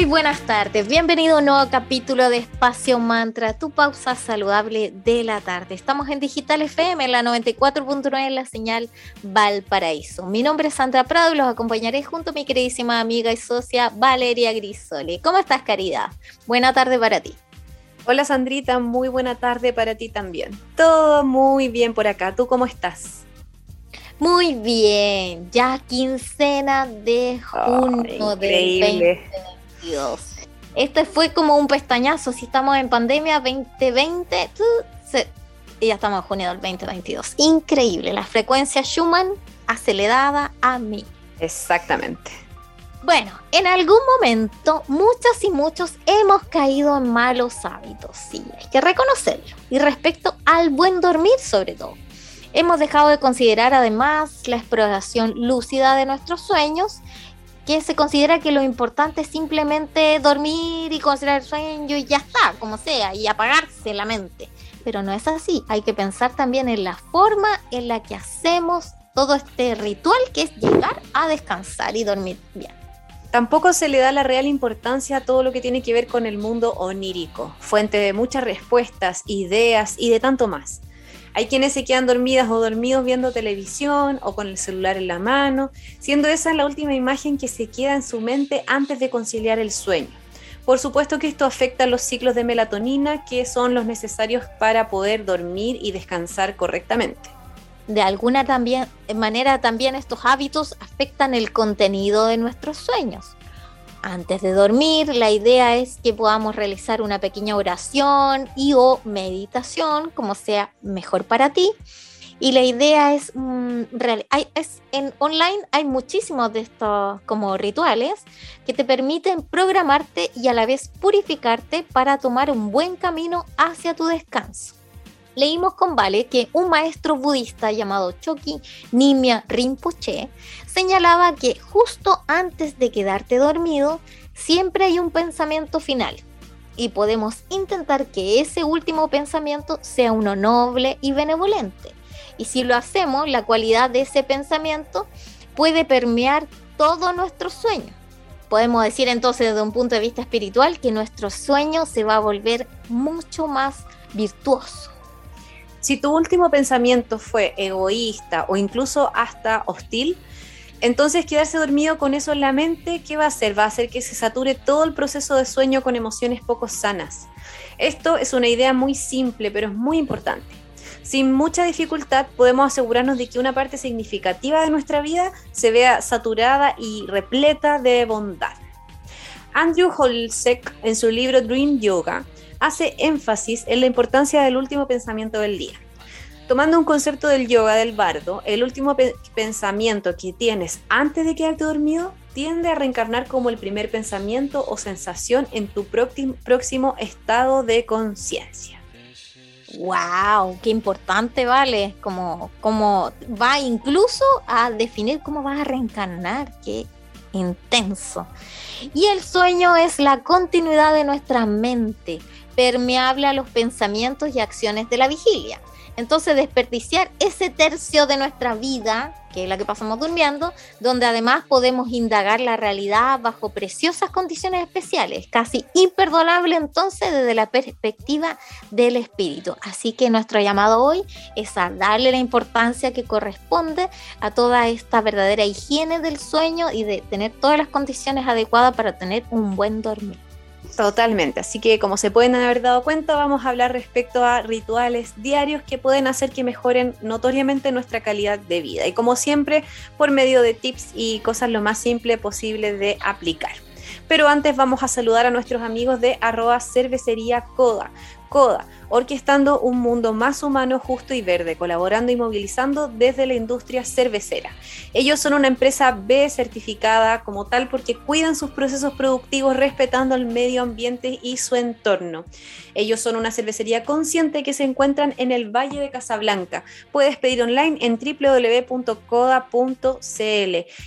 Muy buenas tardes, bienvenido a un nuevo capítulo de Espacio Mantra, tu pausa saludable de la tarde. Estamos en Digital FM, en la 94.9 en la señal Valparaíso. Mi nombre es Sandra Prado y los acompañaré junto a mi queridísima amiga y socia Valeria Grisoli. ¿Cómo estás, Caridad? Buena tarde para ti. Hola Sandrita, muy buena tarde para ti también. Todo muy bien por acá. ¿Tú cómo estás? Muy bien, ya quincena de junio del 2020 este fue como un pestañazo. Si estamos en pandemia 2020, y ya estamos en junio del 2022. Increíble. La frecuencia Schumann acelerada a mí. Exactamente. Bueno, en algún momento muchas y muchos hemos caído en malos hábitos, sí, hay que reconocerlo. Y respecto al buen dormir sobre todo. Hemos dejado de considerar además la exploración lúcida de nuestros sueños que se considera que lo importante es simplemente dormir y considerar el sueño y ya está, como sea, y apagarse la mente. Pero no es así, hay que pensar también en la forma en la que hacemos todo este ritual que es llegar a descansar y dormir bien. Tampoco se le da la real importancia a todo lo que tiene que ver con el mundo onírico, fuente de muchas respuestas, ideas y de tanto más. Hay quienes se quedan dormidas o dormidos viendo televisión o con el celular en la mano, siendo esa la última imagen que se queda en su mente antes de conciliar el sueño. Por supuesto que esto afecta los ciclos de melatonina que son los necesarios para poder dormir y descansar correctamente. De alguna también, manera también estos hábitos afectan el contenido de nuestros sueños antes de dormir, la idea es que podamos realizar una pequeña oración y o meditación, como sea mejor para ti. Y la idea es, mm, es, en online hay muchísimos de estos como rituales que te permiten programarte y a la vez purificarte para tomar un buen camino hacia tu descanso leímos con Vale que un maestro budista llamado Choki Nimia Rinpoche señalaba que justo antes de quedarte dormido siempre hay un pensamiento final y podemos intentar que ese último pensamiento sea uno noble y benevolente. Y si lo hacemos, la cualidad de ese pensamiento puede permear todo nuestro sueño. Podemos decir entonces desde un punto de vista espiritual que nuestro sueño se va a volver mucho más virtuoso. Si tu último pensamiento fue egoísta o incluso hasta hostil, entonces quedarse dormido con eso en la mente, ¿qué va a hacer? Va a hacer que se sature todo el proceso de sueño con emociones poco sanas. Esto es una idea muy simple, pero es muy importante. Sin mucha dificultad podemos asegurarnos de que una parte significativa de nuestra vida se vea saturada y repleta de bondad. Andrew Holsek, en su libro Dream Yoga, hace énfasis en la importancia del último pensamiento del día. Tomando un concepto del yoga del bardo, el último pensamiento que tienes antes de quedarte dormido tiende a reencarnar como el primer pensamiento o sensación en tu próximo estado de conciencia. ¡Wow! ¡Qué importante, vale! Como, como va incluso a definir cómo vas a reencarnar. ¡Qué intenso! Y el sueño es la continuidad de nuestra mente permeable a los pensamientos y acciones de la vigilia. Entonces, desperdiciar ese tercio de nuestra vida, que es la que pasamos durmiendo, donde además podemos indagar la realidad bajo preciosas condiciones especiales, casi imperdonable entonces desde la perspectiva del espíritu. Así que nuestro llamado hoy es a darle la importancia que corresponde a toda esta verdadera higiene del sueño y de tener todas las condiciones adecuadas para tener un buen dormir. Totalmente, así que como se pueden haber dado cuenta, vamos a hablar respecto a rituales diarios que pueden hacer que mejoren notoriamente nuestra calidad de vida. Y como siempre por medio de tips y cosas lo más simple posible de aplicar. Pero antes vamos a saludar a nuestros amigos de arroba cervecería coda, CODA, orquestando un mundo más humano, justo y verde, colaborando y movilizando desde la industria cervecera. Ellos son una empresa B certificada como tal porque cuidan sus procesos productivos respetando el medio ambiente y su entorno. Ellos son una cervecería consciente que se encuentran en el Valle de Casablanca. Puedes pedir online en www.coda.cl.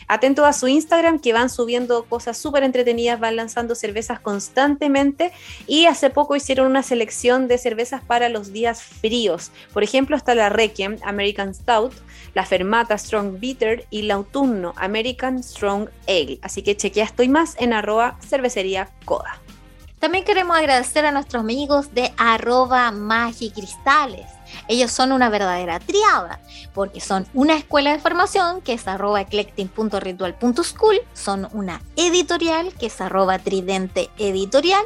Atento a su Instagram que van subiendo cosas súper entretenidas, van lanzando cervezas constantemente y hace poco hicieron una selección de cervezas para los días fríos. Por ejemplo, está la Requiem American Stout, la Fermata Strong Bitter y la Autumno American Strong Ale. Así que chequea estoy más en arroba cervecería coda. También queremos agradecer a nuestros amigos de arroba magicristales ellos son una verdadera triada, porque son una escuela de formación, que es arroba eclectic.ritual.school, son una editorial, que es arroba tridente editorial,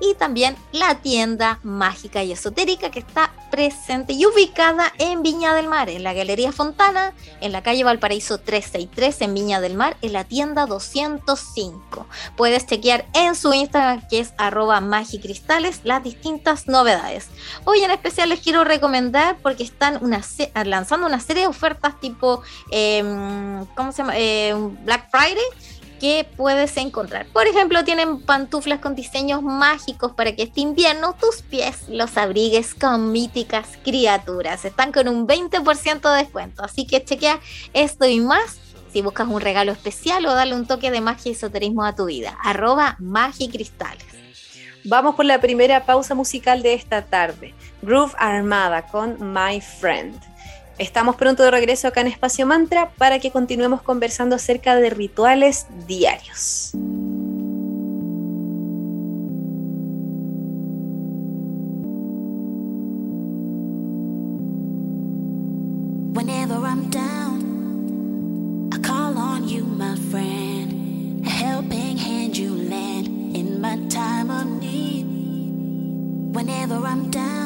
y también la tienda mágica y esotérica, que está presente y ubicada en Viña del Mar, en la Galería Fontana, en la calle Valparaíso 363, en Viña del Mar, en la tienda 205. Puedes chequear en su Instagram, que es arroba magicristales, las distintas novedades. Hoy en especial les quiero recomendar porque están lanzando una serie de ofertas tipo, em, ¿cómo se llama? Eh, Black Friday que puedes encontrar. Por ejemplo, tienen pantuflas con diseños mágicos para que este invierno tus pies los abrigues con míticas criaturas. Están con un 20% de descuento, así que chequea esto y más si buscas un regalo especial o darle un toque de magia y esoterismo a tu vida. Arroba magicristales. Vamos por la primera pausa musical de esta tarde. Groove Armada con My Friend. Estamos pronto de regreso acá en Espacio Mantra para que continuemos conversando acerca de rituales diarios. Whenever I'm down, I call on you, my friend. A helping hand you lend in my time of need. Whenever I'm down,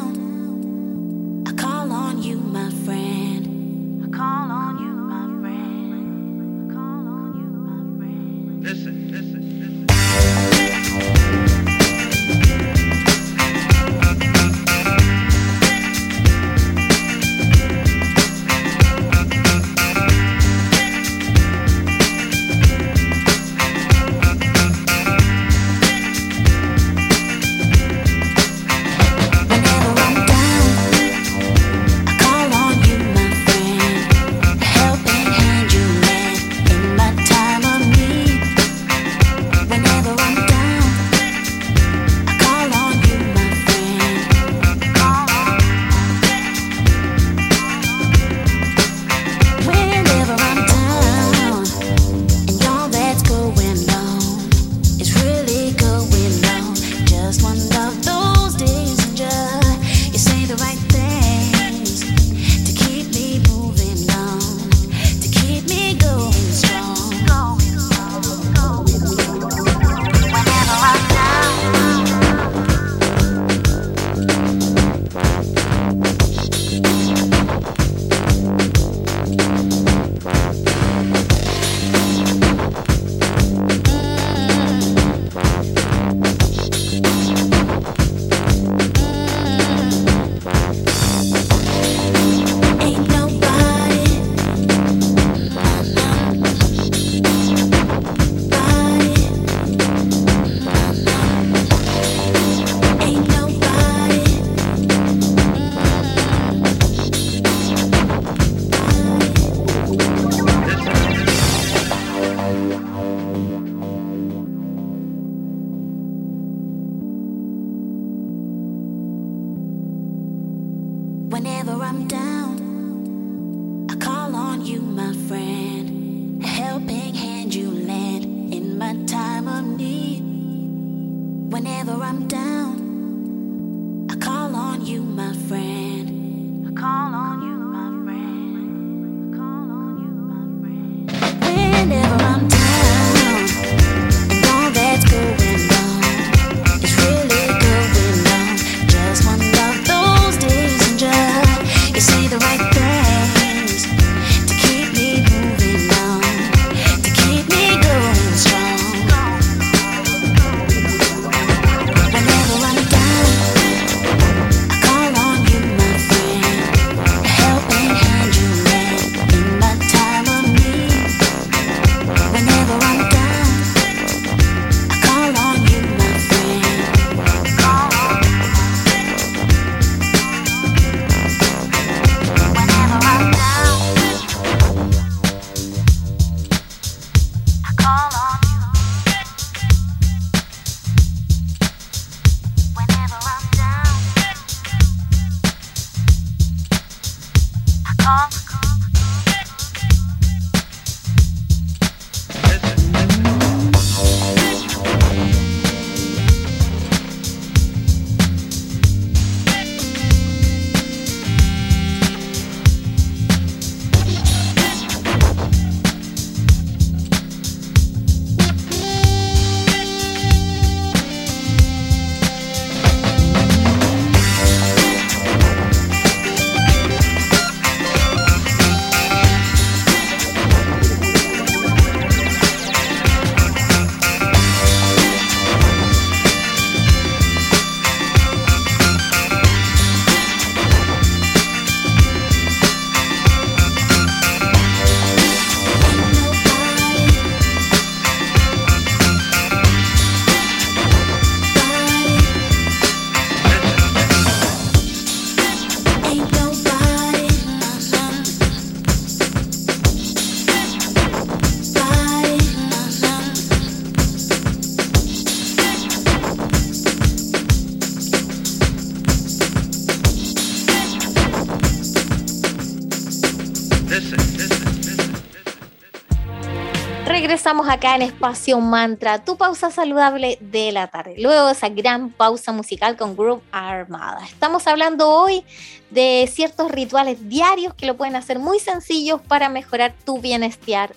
acá en Espacio Mantra, tu pausa saludable de la tarde, luego de esa gran pausa musical con Group Armada. Estamos hablando hoy de ciertos rituales diarios que lo pueden hacer muy sencillos para mejorar tu bienestar,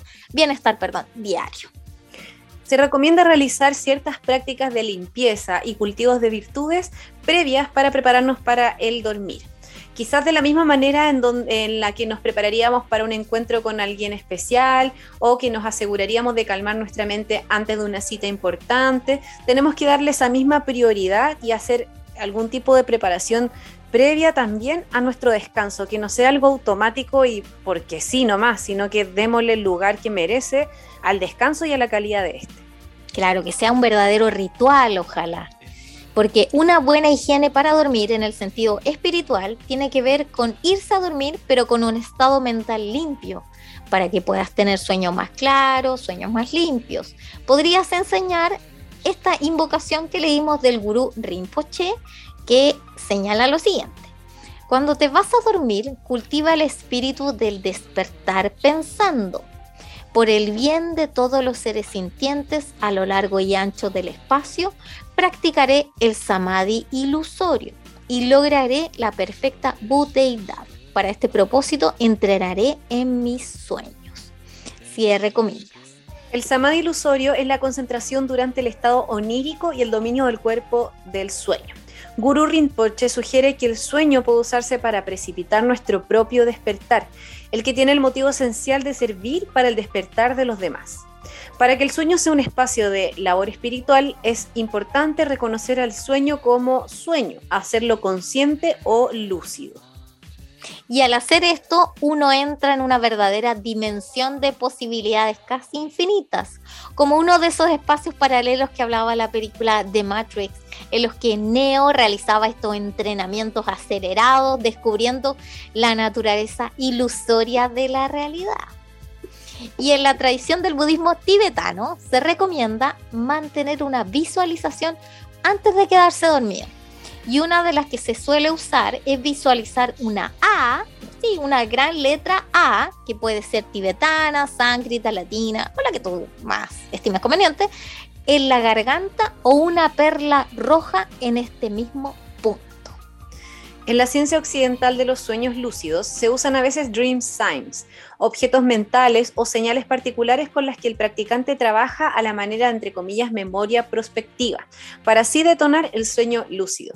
diario. Se recomienda realizar ciertas prácticas de limpieza y cultivos de virtudes previas para prepararnos para el dormir quizás de la misma manera en, en, la que nos prepararíamos para un encuentro con alguien especial o que nos aseguraríamos de calmar nuestra mente antes de una cita importante, tenemos que darle esa misma prioridad y hacer algún tipo de preparación previa también a nuestro descanso, que no sea algo automático y porque sí nomás, sino que démosle el lugar que merece al descanso y a la calidad de este. Claro, que sea un verdadero ritual, ojalá. Porque una buena higiene para dormir en el sentido espiritual tiene que ver con irse a dormir pero con un estado mental limpio, para que puedas tener sueños más claros, sueños más limpios. Podrías enseñar esta invocación que leímos del gurú Rinpoche que señala lo siguiente. Cuando te vas a dormir, cultiva el espíritu del despertar pensando por el bien de todos los seres sintientes a lo largo y ancho del espacio, practicaré el samadhi ilusorio y lograré la perfecta budeidad. Para este propósito, entrenaré en mis sueños. Cierre comillas. El samadhi ilusorio es la concentración durante el estado onírico y el dominio del cuerpo del sueño. Guru Rinpoche sugiere que el sueño puede usarse para precipitar nuestro propio despertar, el que tiene el motivo esencial de servir para el despertar de los demás. Para que el sueño sea un espacio de labor espiritual, es importante reconocer al sueño como sueño, hacerlo consciente o lúcido. Y al hacer esto, uno entra en una verdadera dimensión de posibilidades casi infinitas, como uno de esos espacios paralelos que hablaba la película The Matrix, en los que Neo realizaba estos entrenamientos acelerados, descubriendo la naturaleza ilusoria de la realidad. Y en la tradición del budismo tibetano se recomienda mantener una visualización antes de quedarse dormido y una de las que se suele usar es visualizar una A, sí, una gran letra A, que puede ser tibetana, sánscrita, latina, o la que tú más estimes conveniente, en la garganta o una perla roja en este mismo. En la ciencia occidental de los sueños lúcidos se usan a veces dream signs, objetos mentales o señales particulares con las que el practicante trabaja a la manera, entre comillas, memoria prospectiva, para así detonar el sueño lúcido.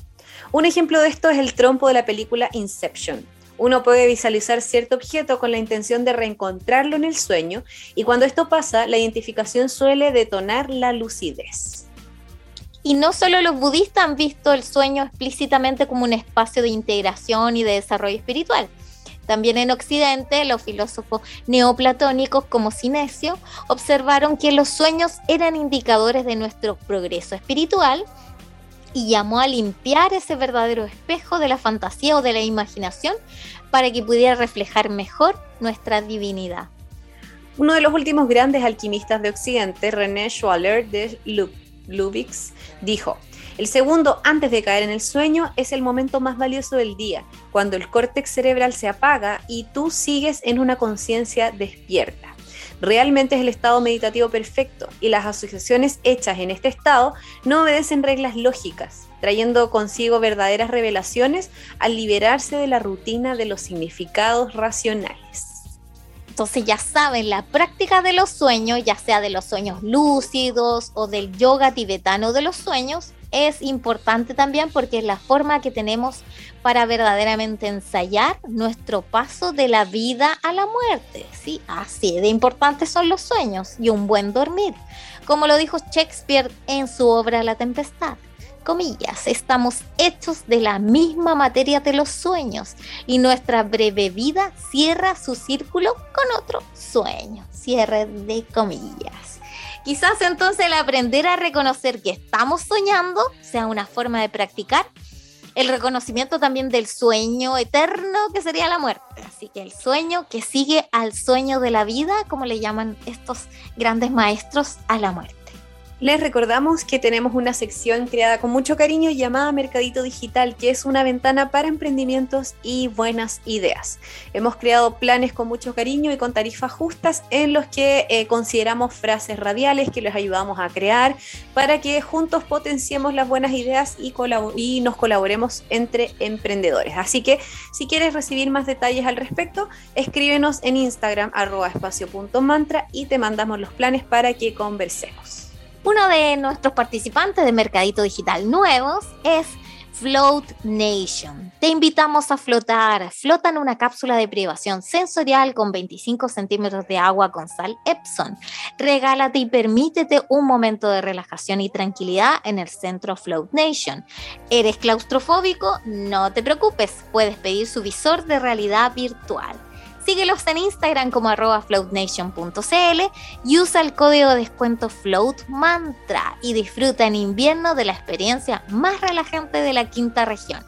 Un ejemplo de esto es el trompo de la película Inception. Uno puede visualizar cierto objeto con la intención de reencontrarlo en el sueño y cuando esto pasa, la identificación suele detonar la lucidez. Y no solo los budistas han visto el sueño explícitamente como un espacio de integración y de desarrollo espiritual. También en Occidente, los filósofos neoplatónicos como Sinesio observaron que los sueños eran indicadores de nuestro progreso espiritual y llamó a limpiar ese verdadero espejo de la fantasía o de la imaginación para que pudiera reflejar mejor nuestra divinidad. Uno de los últimos grandes alquimistas de Occidente, René Schwaller de Lubix, dijo, el segundo antes de caer en el sueño es el momento más valioso del día, cuando el córtex cerebral se apaga y tú sigues en una conciencia despierta. Realmente es el estado meditativo perfecto y las asociaciones hechas en este estado no obedecen reglas lógicas, trayendo consigo verdaderas revelaciones al liberarse de la rutina de los significados racionales. Entonces ya saben, la práctica de los sueños, ya sea de los sueños lúcidos o del yoga tibetano de los sueños, es importante también porque es la forma que tenemos para verdaderamente ensayar nuestro paso de la vida a la muerte. ¿sí? Así de importantes son los sueños y un buen dormir. Como lo dijo Shakespeare en su obra La Tempestad. Comillas, estamos hechos de la misma materia de los sueños y nuestra breve vida cierra su círculo con otro sueño. Cierre de comillas. Quizás entonces el aprender a reconocer que estamos soñando sea una forma de practicar el reconocimiento también del sueño eterno que sería la muerte. Así que el sueño que sigue al sueño de la vida, como le llaman estos grandes maestros, a la muerte. Les recordamos que tenemos una sección creada con mucho cariño llamada Mercadito Digital, que es una ventana para emprendimientos y buenas ideas. Hemos creado planes con mucho cariño y con tarifas justas en los que eh, consideramos frases radiales que les ayudamos a crear para que juntos potenciemos las buenas ideas y, nos colaboremos entre emprendedores. Así que si quieres recibir más detalles al respecto, escríbenos en Instagram arroba y te mandamos los planes para que conversemos. Uno de nuestros participantes de Mercadito Digital nuevos es Float Nation. Te invitamos a flotar. Flota en una cápsula de privación sensorial con 25 centímetros de agua con sal Epson. Regálate y permítete un momento de relajación y tranquilidad en el centro Float Nation. ¿Eres claustrofóbico? No te preocupes, puedes pedir su visor de realidad virtual. Síguelos en Instagram como arroba floatnation.cl y usa el código de descuento FloatMantra y disfruta en invierno de la experiencia más relajante de la quinta región.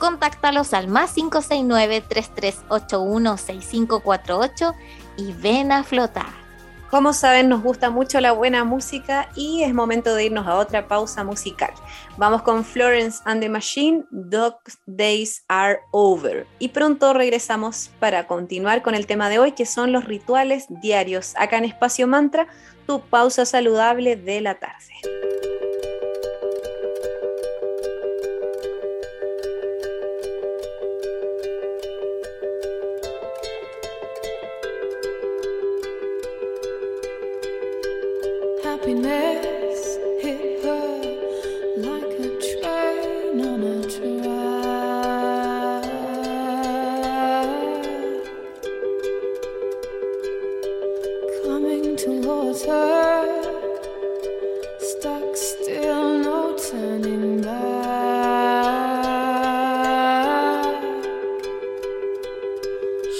Contáctalos al más 569-3381-6548 y ven a flotar. Como saben, nos gusta mucho la buena música y es momento de irnos a otra pausa musical. Vamos con Florence and the Machine, Dog Days Are Over. Y pronto regresamos para continuar con el tema de hoy, que son los rituales diarios. Acá en Espacio Mantra, tu pausa saludable de la tarde.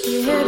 Yeah.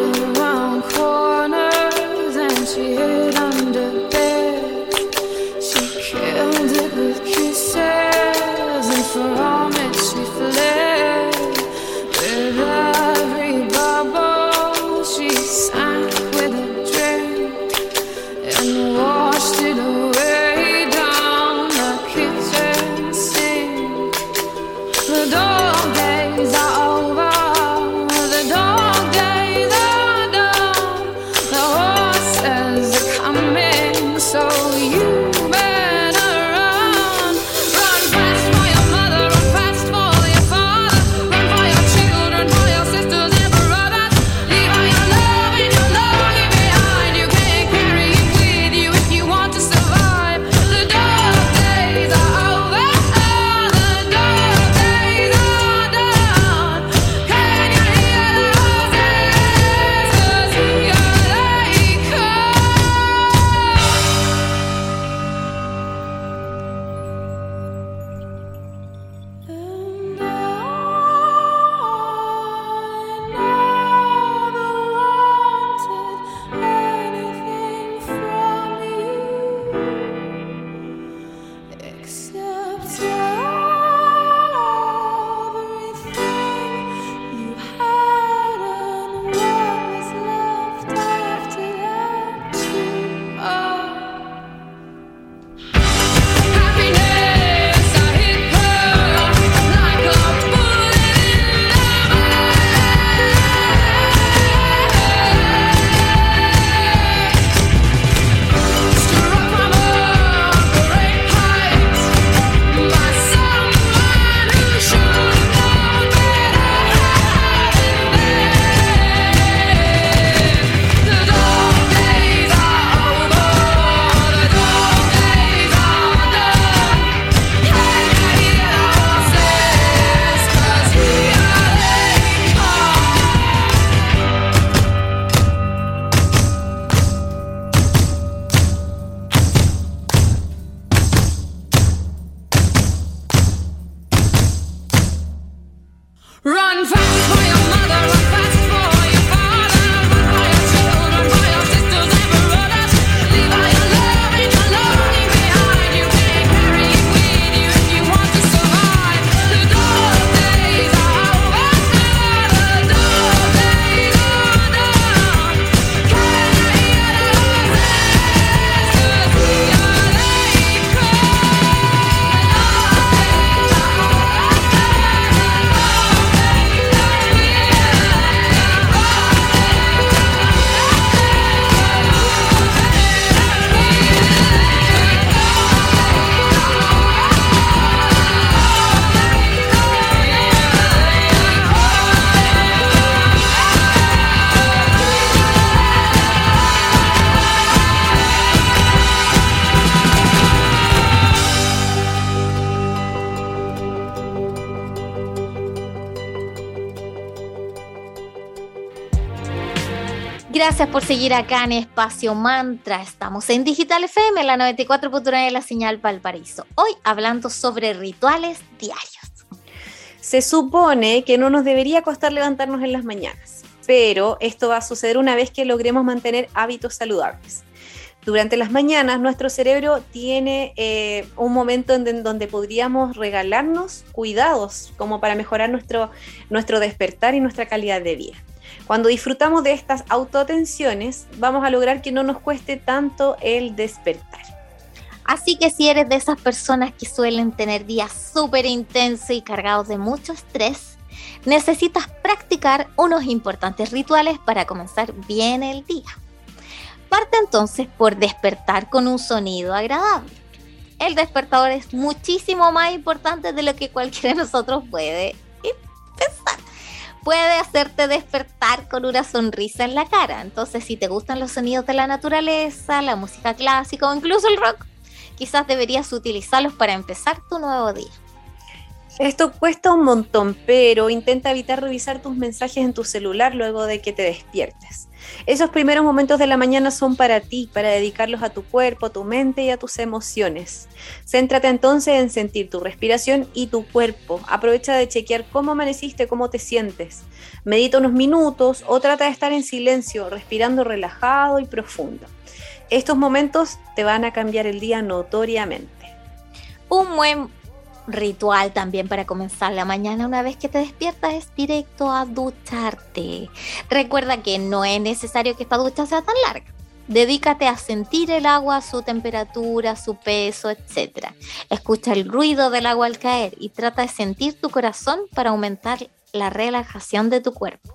Gracias por seguir acá en Espacio Mantra. Estamos en Digital FM, la 94.9 de la señal Valparaíso. Hoy hablando sobre rituales diarios. Se supone que no nos debería costar levantarnos en las mañanas, pero esto va a suceder una vez que logremos mantener hábitos saludables. Durante las mañanas nuestro cerebro tiene eh, un momento en donde podríamos regalarnos cuidados como para mejorar nuestro, nuestro despertar y nuestra calidad de vida. Cuando disfrutamos de estas autoatenciones, vamos a lograr que no nos cueste tanto el despertar. Así que si eres de esas personas que suelen tener días súper intensos y cargados de mucho estrés, necesitas practicar unos importantes rituales para comenzar bien el día. Parte entonces por despertar con un sonido agradable. El despertador es muchísimo más importante de lo que cualquiera de nosotros puede pensar. Puede hacerte despertar con una sonrisa en la cara. Entonces, si te gustan los sonidos de la naturaleza, la música clásica o incluso el rock, quizás deberías utilizarlos para empezar tu nuevo día. Esto cuesta un montón, pero intenta evitar revisar tus mensajes en tu celular luego de que te despiertes. Esos primeros momentos de la mañana son para ti, para dedicarlos a tu cuerpo, a tu mente y a tus emociones. Céntrate entonces en sentir tu respiración y tu cuerpo. Aprovecha de chequear cómo amaneciste, cómo te sientes. Medita unos minutos o trata de estar en silencio, respirando relajado y profundo. Estos momentos te van a cambiar el día notoriamente. Un buen ritual también para comenzar la mañana una vez que te despiertas es directo a ducharte. Recuerda que no es necesario que esta ducha sea tan larga. Dedícate a sentir el agua, su temperatura, su peso, etc. Escucha el ruido del agua al caer y trata de sentir tu corazón para aumentar la relajación de tu cuerpo.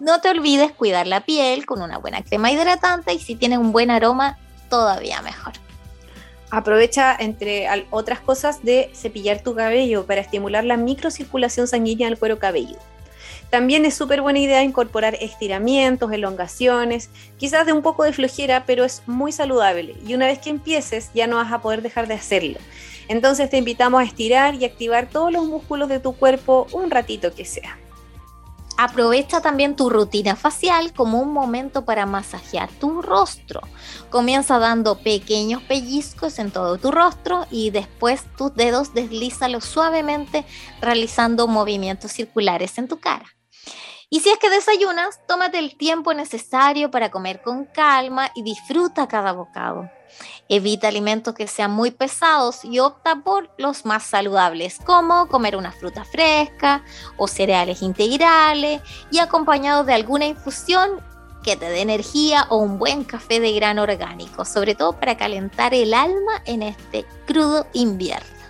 No te olvides cuidar la piel con una buena crema hidratante y si tienes un buen aroma, todavía mejor. Aprovecha, entre otras cosas, de cepillar tu cabello para estimular la microcirculación sanguínea del cuero cabelludo. También es súper buena idea incorporar estiramientos, elongaciones, quizás de un poco de flojera, pero es muy saludable y una vez que empieces ya no vas a poder dejar de hacerlo. Entonces te invitamos a estirar y activar todos los músculos de tu cuerpo un ratito que sea. Aprovecha también tu rutina facial como un momento para masajear tu rostro. Comienza dando pequeños pellizcos en todo tu rostro y después tus dedos deslízalos suavemente realizando movimientos circulares en tu cara. Y si es que desayunas, tómate el tiempo necesario para comer con calma y disfruta cada bocado. Evita alimentos que sean muy pesados y opta por los más saludables, como comer una fruta fresca o cereales integrales y acompañados de alguna infusión que te dé energía o un buen café de grano orgánico, sobre todo para calentar el alma en este crudo invierno.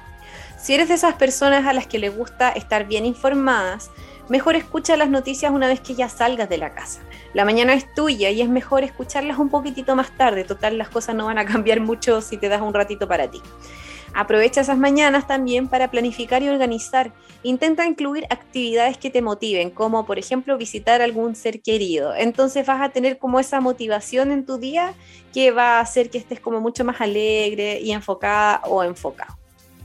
Si eres de esas personas a las que les gusta estar bien informadas, mejor escucha las noticias una vez que ya salgas de la casa. La mañana es tuya y es mejor escucharlas un poquitito más tarde. Total, las cosas no van a cambiar mucho si te das un ratito para ti. Aprovecha esas mañanas también para planificar y organizar. Intenta incluir actividades que te motiven, como por ejemplo visitar algún ser querido. Entonces vas a tener como esa motivación en tu día que va a hacer que estés como mucho más alegre y enfocada o enfocado.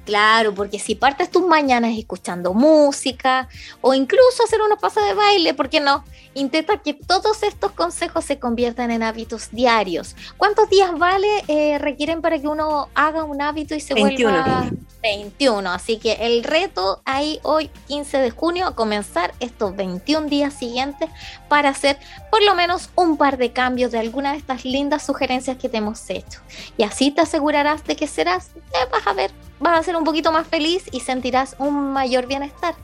Claro, porque si partes tus mañanas escuchando música o incluso hacer unos pasos de baile, ¿por qué no? Intenta que todos estos consejos se conviertan en hábitos diarios. ¿Cuántos días vale eh, requieren para que uno haga un hábito y se 21. vuelva 21? Así que el reto ahí hoy 15 de junio a comenzar estos 21 días siguientes para hacer por lo menos un par de cambios de alguna de estas lindas sugerencias que te hemos hecho. Y así te asegurarás de que serás, vas a ver, vas a ser un poquito más feliz y sentirás un mayor bienestar.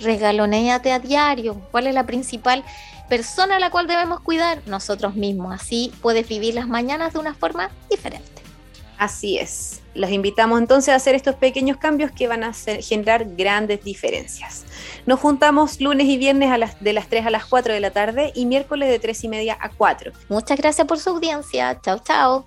Regalonéate a diario. ¿Cuál es la principal persona a la cual debemos cuidar? Nosotros mismos. Así puedes vivir las mañanas de una forma diferente. Así es. Los invitamos entonces a hacer estos pequeños cambios que van a generar grandes diferencias. Nos juntamos lunes y viernes a las, de las 3 a las 4 de la tarde y miércoles de 3 y media a 4. Muchas gracias por su audiencia. Chao, chao.